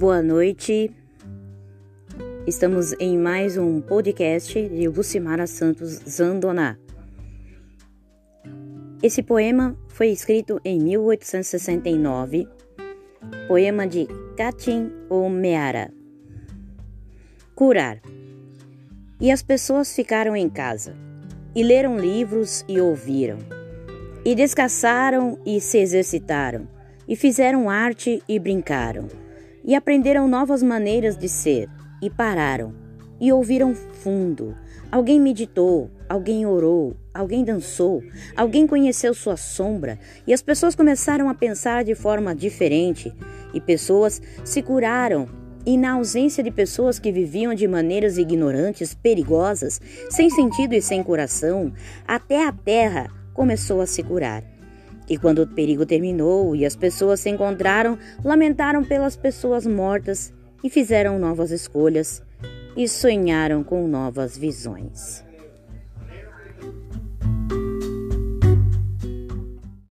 Boa noite. Estamos em mais um podcast de Lucimara Santos Zandoná. Esse poema foi escrito em 1869, poema de Katin Omeara. Curar. E as pessoas ficaram em casa, e leram livros e ouviram, e descansaram e se exercitaram, e fizeram arte e brincaram, e aprenderam novas maneiras de ser, e pararam, e ouviram fundo. Alguém meditou, alguém orou, alguém dançou, alguém conheceu sua sombra, e as pessoas começaram a pensar de forma diferente, e pessoas se curaram e na ausência de pessoas que viviam de maneiras ignorantes, perigosas, sem sentido e sem coração, até a terra começou a se curar. E quando o perigo terminou e as pessoas se encontraram, lamentaram pelas pessoas mortas e fizeram novas escolhas e sonharam com novas visões.